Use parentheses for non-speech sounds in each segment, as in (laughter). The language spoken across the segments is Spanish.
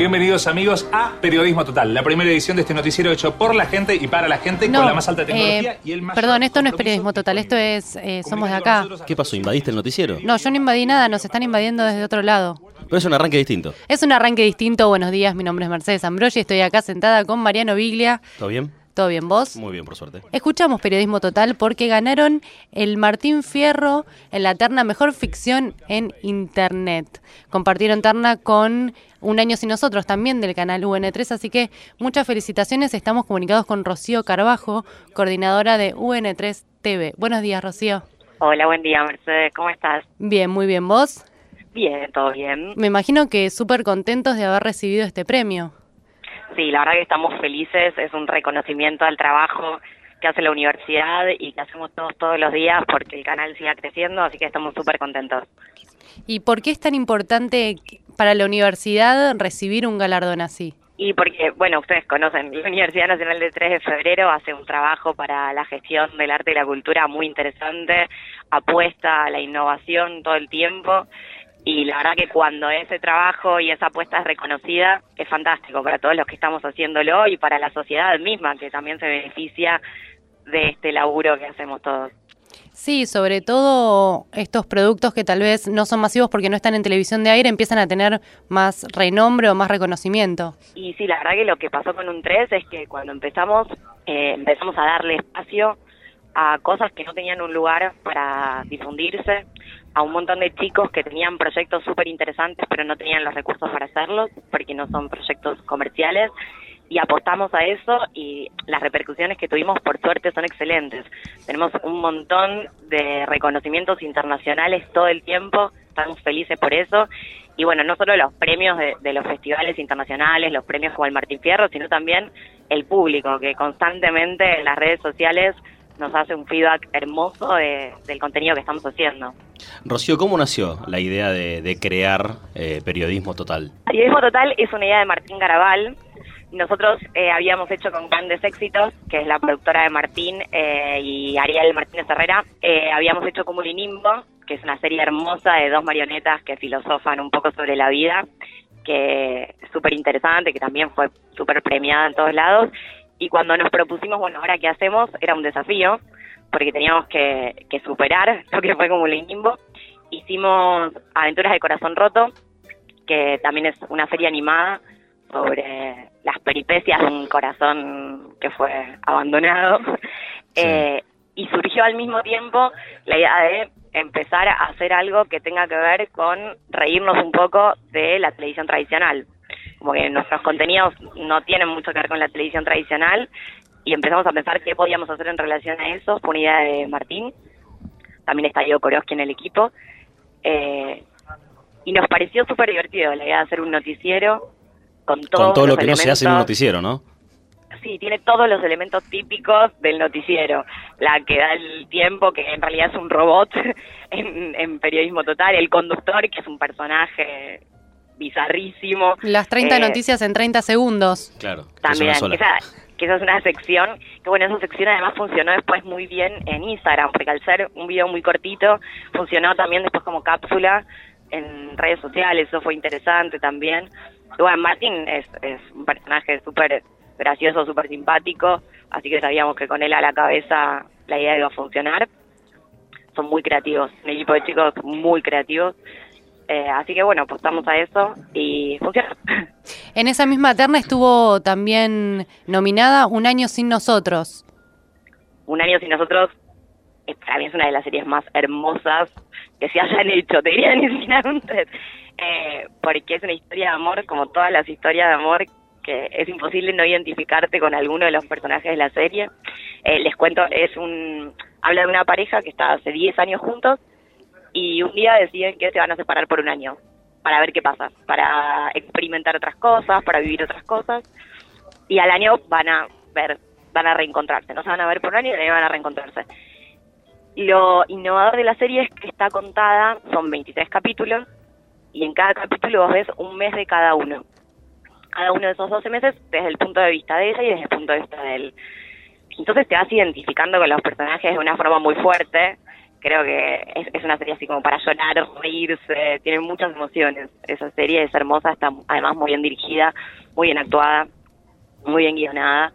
Bienvenidos amigos a Periodismo Total, la primera edición de este noticiero hecho por la gente y para la gente No, con la más alta tecnología eh, y el más Perdón, esto no es periodismo total, esto es eh, Somos de acá. ¿Qué pasó? ¿Invadiste el noticiero? No, yo no invadí nada, nos están invadiendo desde otro lado. Pero es un arranque distinto. Es un arranque distinto. Buenos días, mi nombre es Mercedes Ambrosi, estoy acá sentada con Mariano Viglia. ¿Todo bien? ¿Todo bien vos? Muy bien, por suerte. Escuchamos Periodismo Total porque ganaron el Martín Fierro en la terna Mejor Ficción en Internet. Compartieron terna con Un Año Sin Nosotros, también del canal UN3, así que muchas felicitaciones. Estamos comunicados con Rocío Carbajo, coordinadora de UN3 TV. Buenos días, Rocío. Hola, buen día, Mercedes. ¿Cómo estás? Bien, muy bien. ¿Vos? Bien, todo bien. Me imagino que súper contentos de haber recibido este premio. Sí, la verdad que estamos felices. Es un reconocimiento al trabajo que hace la universidad y que hacemos todos todos los días porque el canal siga creciendo, así que estamos súper contentos. ¿Y por qué es tan importante para la universidad recibir un galardón así? Y porque, bueno, ustedes conocen, la Universidad Nacional de 3 de Febrero hace un trabajo para la gestión del arte y la cultura muy interesante, apuesta a la innovación todo el tiempo y la verdad que cuando ese trabajo y esa apuesta es reconocida es fantástico para todos los que estamos haciéndolo y para la sociedad misma que también se beneficia de este laburo que hacemos todos. Sí, sobre todo estos productos que tal vez no son masivos porque no están en televisión de aire empiezan a tener más renombre o más reconocimiento. Y sí, la verdad que lo que pasó con un 3 es que cuando empezamos, eh, empezamos a darle espacio a cosas que no tenían un lugar para difundirse, a un montón de chicos que tenían proyectos súper interesantes pero no tenían los recursos para hacerlos porque no son proyectos comerciales y apostamos a eso y las repercusiones que tuvimos por suerte son excelentes. Tenemos un montón de reconocimientos internacionales todo el tiempo, estamos felices por eso y bueno, no solo los premios de, de los festivales internacionales, los premios como el Martín Fierro, sino también el público que constantemente en las redes sociales nos hace un feedback hermoso de- del contenido que estamos haciendo. Rocío, ¿cómo nació la idea de, de crear eh, periodismo total? Periodismo Total es una idea de Martín Garabal. Nosotros eh, habíamos hecho con Grandes Éxitos, que es la productora de Martín eh, y Ariel Martínez Herrera, eh, habíamos hecho Cumulinimbo, que es una serie hermosa de dos marionetas que filosofan un poco sobre la vida, que es súper interesante, que también fue súper premiada en todos lados. Y cuando nos propusimos, bueno, ahora qué hacemos, era un desafío, porque teníamos que, que superar (laughs) lo que fue Cumulinimbo. Hicimos Aventuras de Corazón Roto, que también es una serie animada sobre las peripecias de un corazón que fue abandonado. (laughs) Eh, y surgió al mismo tiempo la idea de empezar a hacer algo que tenga que ver con reírnos un poco de la televisión tradicional. Como que nuestros contenidos no tienen mucho que ver con la televisión tradicional y empezamos a pensar qué podíamos hacer en relación a eso. Fue una idea de Martín. También está Diego Koroski en el equipo. Eh, y nos pareció súper divertido la idea de hacer un noticiero con, todos Con todo lo los que no se hace en un elementos- noticiero, ¿no? Sí, tiene todos los elementos típicos del noticiero. La que da el tiempo, que en realidad es un robot (laughs) en, en periodismo total. El conductor, que es un personaje bizarrísimo. Las 30 Eh, noticias en 30 segundos. Claro. que También, sola. esa, que esa es una sección, que bueno, esa sección además funcionó después muy bien en Instagram, porque al ser un video muy cortito, funcionó también después como cápsula en redes sociales, eso fue interesante también. Y bueno, Martín es, es un personaje súper gracioso, súper simpático, así que sabíamos que con él a la cabeza la idea iba a funcionar. Son muy creativos, un equipo de chicos muy creativos. Eh, así que bueno, apostamos a eso y funciona. En esa misma terna estuvo también nominada Un Año Sin Nosotros. Un año sin nosotros, eh, para mí es una de las series más hermosas que se hayan hecho, te diría (laughs) ni tres. Eh, porque es una historia de amor, como todas las historias de amor, que es imposible no identificarte con alguno de los personajes de la serie. Eh, les cuento, es un habla de una pareja que está hace 10 años juntos y un día deciden que se van a separar por un año para ver qué pasa, para experimentar otras cosas, para vivir otras cosas y al año van a ver, van a reencontrarse, no se van a ver por un año y al año van a reencontrarse. Lo innovador de la serie es que está contada, son 23 capítulos y en cada capítulo vos ves un mes de cada uno. Cada uno de esos 12 meses desde el punto de vista de ella y desde el punto de vista de él. Entonces te vas identificando con los personajes de una forma muy fuerte creo que es, una serie así como para llorar, reírse, tiene muchas emociones. Esa serie es hermosa, está además muy bien dirigida, muy bien actuada, muy bien guionada.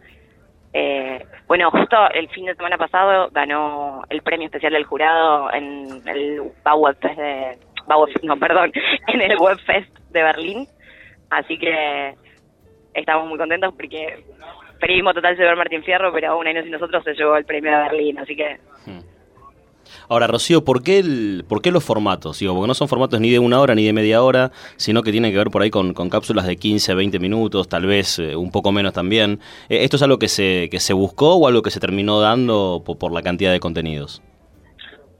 Eh, bueno, justo el fin de semana pasado ganó el premio especial del jurado en el Bauweb de Bauweb, no, perdón, (laughs) en el Webfest de Berlín. Así que estamos muy contentos porque periodismo total se ve Martín Fierro, pero aún y nosotros se llevó el premio de Berlín, así que Hmm. Ahora, Rocío, ¿por qué, el, ¿por qué los formatos? Digo, porque no son formatos ni de una hora ni de media hora, sino que tienen que ver por ahí con, cápsulas de 15, 20 minutos, tal vez eh, un poco menos también. Eh, ¿Esto es algo que se, que se buscó o algo que se terminó dando por, por la cantidad de contenidos?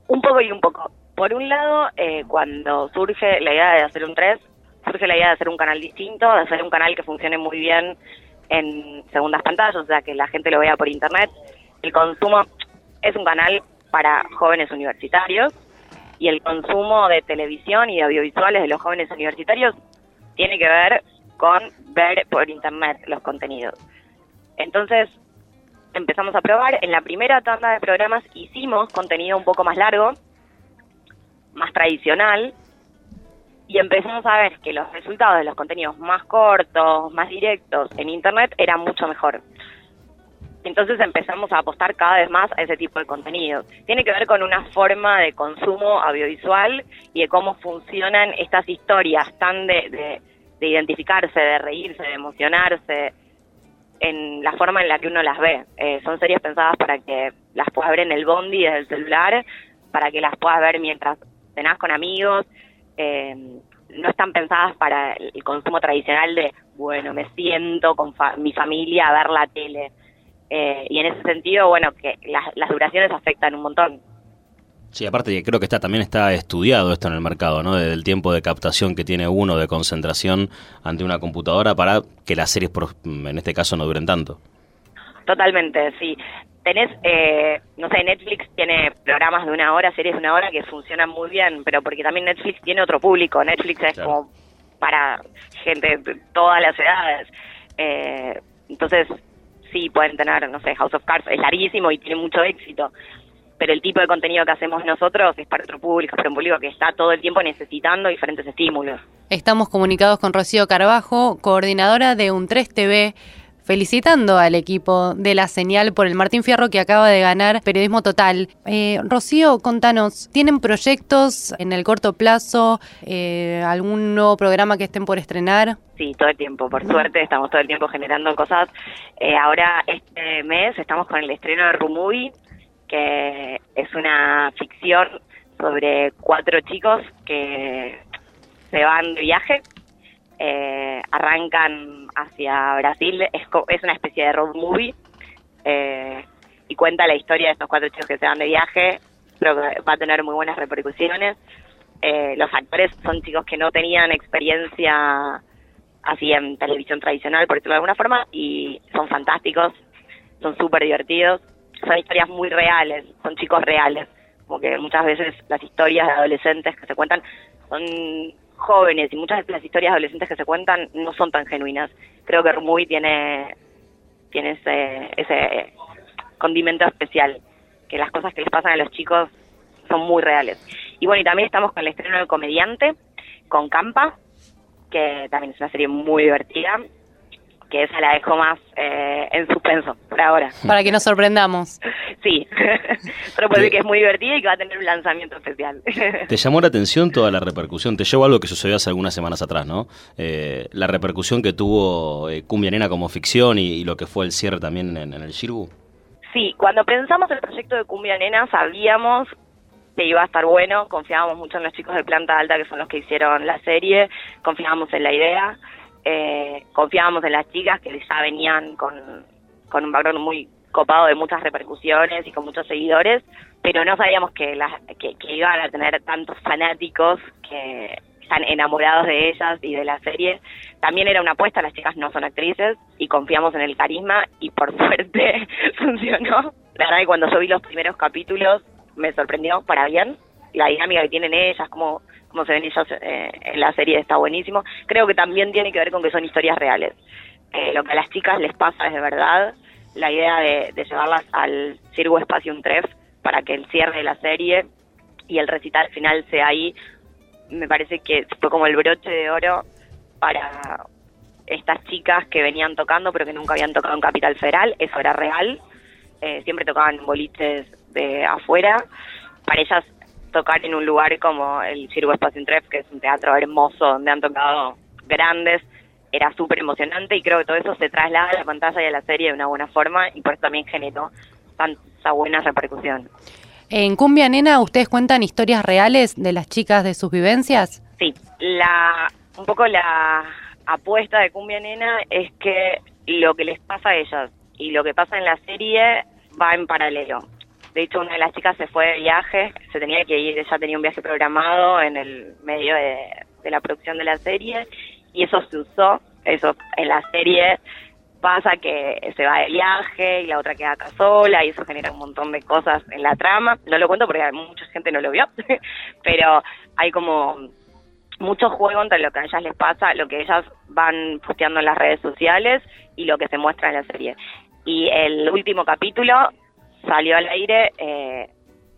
un poco y un poco. Por un lado, eh, cuando surge la idea de hacer un 3, surge la idea de hacer un canal distinto, de hacer un canal que funcione muy bien en segundas pantallas, o sea, que la gente lo vea por internet. El consumo es un canal para jóvenes universitarios y el consumo de televisión y de audiovisuales de los jóvenes universitarios tiene que ver con ver por internet los contenidos. Entonces, empezamos a probar. En la primera tanda de programas hicimos contenido un poco más largo, más tradicional, y empezamos a ver que los resultados de los contenidos más cortos, más directos en Internet eran mucho mejor. Entonces empezamos a apostar cada vez más a ese tipo de contenido. Tiene que ver con una forma de consumo audiovisual y de cómo funcionan estas historias tan de, de, de identificarse, de reírse, de emocionarse, en la forma en la que uno las ve. Eh, son series pensadas para que las puedas ver en el bondi desde el celular, para que las puedas ver mientras cenás con amigos. Eh, no están pensadas para el consumo tradicional de, bueno, me siento con fa mi familia a ver la tele. Eh, y en ese sentido, bueno, que las, las duraciones afectan un montón. Sí, aparte creo que está también está estudiado esto en el mercado, ¿no? Del tiempo de captación que tiene uno de concentración ante una computadora para que las series, por- en este caso, no duren tanto. Totalmente, sí. Tenés, eh, no sé, Netflix tiene programas de una hora, series de una hora que funcionan muy bien, pero porque también Netflix tiene otro público. Netflix es Claro. como para gente de todas las edades. Eh, entonces, sí, pueden tener, no sé, House of Cards es larguísimo y tiene mucho éxito, pero el tipo de contenido que hacemos nosotros es para otro público, para un público que está todo el tiempo necesitando diferentes estímulos. Estamos comunicados con Rocío Carbajo, coordinadora de Un3 TV, felicitando al equipo de La Señal por el Martín Fierro que acaba de ganar Periodismo Total. Eh, Rocío, contanos, ¿tienen proyectos en el corto plazo? Eh, ¿Algún nuevo programa que estén por estrenar? Sí, todo el tiempo. Por suerte estamos todo el tiempo generando cosas. Eh, ahora este mes estamos con el estreno de Rumubi, que es una ficción sobre cuatro chicos que se van de viaje, eh, arrancan hacia Brasil, es, es una especie de road movie eh, y cuenta la historia de estos cuatro chicos que se van de viaje. Creo que va a tener muy buenas repercusiones. Eh, los actores son chicos que no tenían experiencia así en televisión tradicional, por decirlo de alguna forma, y son fantásticos, son súper divertidos, son historias muy reales, son chicos reales, como que muchas veces las historias de adolescentes que se cuentan son jóvenes y muchas veces las historias de adolescentes que se cuentan no son tan genuinas. Creo que Rumuy tiene, tiene ese, ese condimento especial, que las cosas que les pasan a los chicos son muy reales. Y bueno, y también estamos con el estreno de Comediante, con Campa, que también es una serie muy divertida, que esa la dejo más eh, en suspenso por ahora. (laughs) Para que nos sorprendamos. Sí, (laughs) pero puedo decir que es muy divertida y que va a tener un lanzamiento especial. (laughs) Te llamó la atención toda la repercusión. Te llevó algo que sucedió hace algunas semanas atrás, ¿no? Eh, la repercusión que tuvo eh, Cumbia Nena como ficción y, y lo que fue el cierre también en, en el Shirbu. Sí, cuando pensamos el proyecto de Cumbia Nena sabíamos que iba a estar bueno, confiábamos mucho en los chicos de planta alta que son los que hicieron la serie, confiábamos en la idea, eh, confiábamos en las chicas que ya venían con, con un background muy copado de muchas repercusiones y con muchos seguidores, pero no sabíamos que, las, que, iban a tener tantos fanáticos que están enamorados de ellas y de la serie. También era una apuesta, las chicas no son actrices y confiamos en el carisma y por (laughs) suerte (laughs) funcionó. La verdad que cuando yo vi los primeros capítulos me sorprendió para bien. La dinámica que tienen ellas, cómo, cómo se ven ellas eh, en la serie está buenísimo. Creo que también tiene que ver con que son historias reales. Eh, lo que a las chicas les pasa es de verdad. La idea de, llevarlas al Circo Espacio Tref para que el cierre de la serie y el recital final sea ahí, me parece que fue como el broche de oro para estas chicas que venían tocando pero que nunca habían tocado en Capital Federal, eso era real, eh, siempre tocaban boliches de afuera, para ellas tocar en un lugar como el Circo Espacio Tref, que es un teatro hermoso donde han tocado grandes, era súper emocionante y creo que todo eso se traslada a la pantalla y a la serie de una buena forma y por eso también generó tanta buena repercusión. En Cumbia Nena, ¿ustedes cuentan historias reales de las chicas de sus vivencias? Sí, la, un poco la apuesta de Cumbia Nena es que lo que les pasa a ellas y lo que pasa en la serie va en paralelo. De hecho, una de las chicas se fue de viaje, se tenía que ir, ella tenía un viaje programado en el medio de, la producción de la serie y eso se usó, eso en la serie pasa que se va de viaje y la otra queda acá sola y eso genera un montón de cosas en la trama. No lo cuento porque mucha gente no lo vio, (laughs) pero hay como mucho juego entre lo que a ellas les pasa, lo que ellas van posteando en las redes sociales y lo que se muestra en la serie. Y el último capítulo salió al aire eh,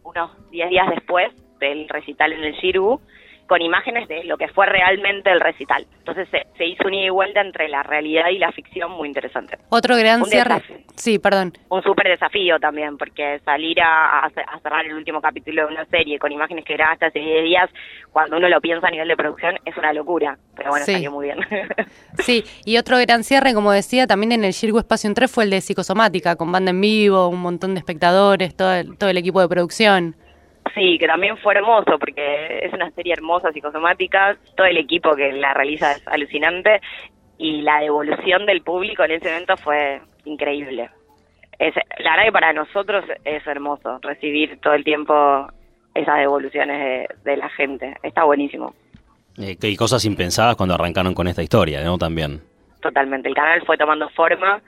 unos 10 días después del recital en el Shiru con imágenes de lo que fue realmente el recital. Entonces se, hizo una ida y vuelta entre la realidad y la ficción muy interesante. Otro gran cierre. Sí, perdón. Un súper desafío también, porque salir a, cerrar el último capítulo de una serie con imágenes que grabaste hace 10 días, cuando uno lo piensa a nivel de producción, es una locura. Pero bueno, salió muy bien. (laughs) sí, y otro gran cierre, como decía, también en el Shirgu Espacio 3 fue el de psicosomática, con banda en vivo, un montón de espectadores, todo todo el equipo de producción. Sí, que también fue hermoso, porque es una serie hermosa, psicosomática, todo el equipo que la realiza es alucinante y la devolución del público en ese evento fue increíble. Es, la verdad que para nosotros es hermoso recibir todo el tiempo esas devoluciones de, la gente, está buenísimo. Eh, y cosas impensadas cuando arrancaron con esta historia, ¿no? También. Totalmente, el canal fue tomando forma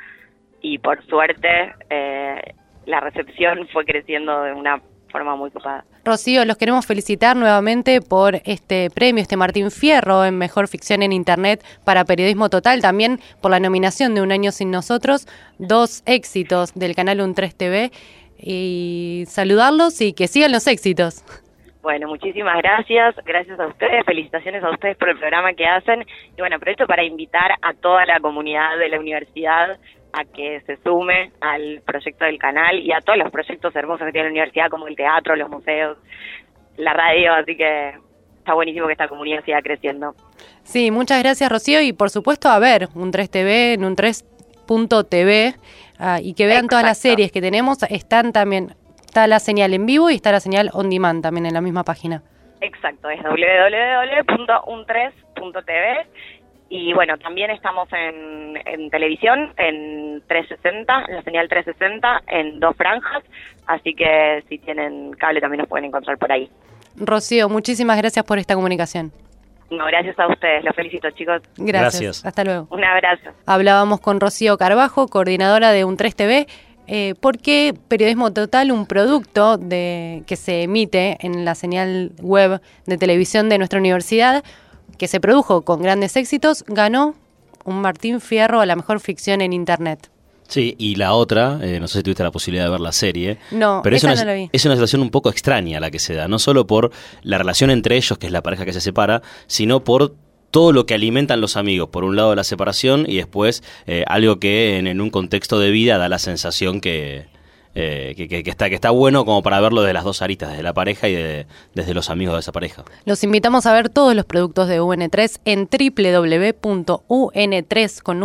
y por suerte eh, la recepción fue creciendo de una forma muy copada. Rocío, los queremos felicitar nuevamente por este premio, este Martín Fierro en Mejor Ficción en Internet para Periodismo Total, también por la nominación de Un Año Sin Nosotros, dos éxitos del canal Un 3 TV y saludarlos y que sigan los éxitos. Bueno, muchísimas gracias, gracias a ustedes, felicitaciones a ustedes por el programa que hacen y bueno, aprovecho para invitar a toda la comunidad de la universidad a que se sume al proyecto del canal y a todos los proyectos hermosos que tiene la universidad, como el teatro, los museos, la radio, así que está buenísimo que esta comunidad siga creciendo. Sí, muchas gracias Rocío y por supuesto a ver un 3TV en un 3.tv ah, y que vean todas las series que tenemos, están también, está la señal en vivo y está la señal on demand también en la misma página. Exacto, es www.un3.tv y bueno, también estamos en, en, televisión, en 360, en la señal 360, en dos franjas, así que si tienen cable también nos pueden encontrar por ahí. Rocío, muchísimas gracias por esta comunicación. No, gracias a ustedes, los felicito chicos. Gracias. Hasta luego. Un abrazo. Hablábamos con Rocío Carbajo, coordinadora de Un3 TV. Eh, ¿Por qué Periodismo Total, un producto de, que se emite en la señal web de televisión de nuestra universidad, que se produjo con grandes éxitos, ganó un Martín Fierro a la mejor ficción en Internet. Sí, y la otra, eh, no sé si tuviste la posibilidad de ver la serie. No, pero es una, no la vi. es una situación un poco extraña la que se da, no solo por la relación entre ellos, que es la pareja que se separa, sino por todo lo que alimentan los amigos. Por un lado la separación y después eh, algo que en, un contexto de vida da la sensación que, eh, que, está, que está bueno como para verlo de las dos aristas, desde la pareja y desde los amigos de esa pareja. Los invitamos a ver todos los productos de UN3 en www.un3 con